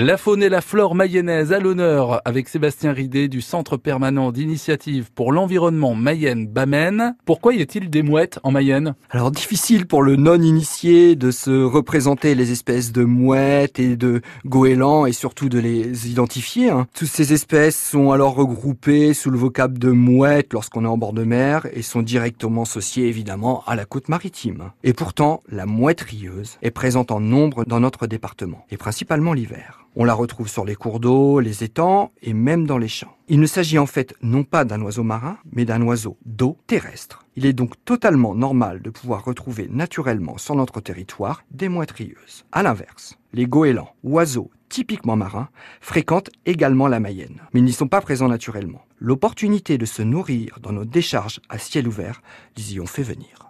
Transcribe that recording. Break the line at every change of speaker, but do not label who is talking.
La faune et la flore mayonnaise à l'honneur avec Sébastien Ridé du Centre permanent d'initiative pour l'environnement Mayenne-Bamène. Pourquoi y a-t-il des mouettes en Mayenne?
Alors difficile pour le non-initié de se représenter les espèces de mouettes et de goélands et surtout de les identifier. Hein. Toutes ces espèces sont alors regroupées sous le vocable de mouette lorsqu'on est en bord de mer et sont directement associées évidemment à la côte maritime. Et pourtant, la mouette rieuse est présente en nombre dans notre département et principalement l'hiver. On la retrouve sur les cours d'eau, les étangs et même dans les champs. Il ne s'agit en fait non pas d'un oiseau marin, mais d'un oiseau d'eau terrestre. Il est donc totalement normal de pouvoir retrouver naturellement sur notre territoire des mouettes rieuses. À l'inverse, les goélands, oiseaux typiquement marins, fréquentent également la Mayenne, mais ils n'y sont pas présents naturellement. L'opportunité de se nourrir dans nos décharges à ciel ouvert les y ont fait venir.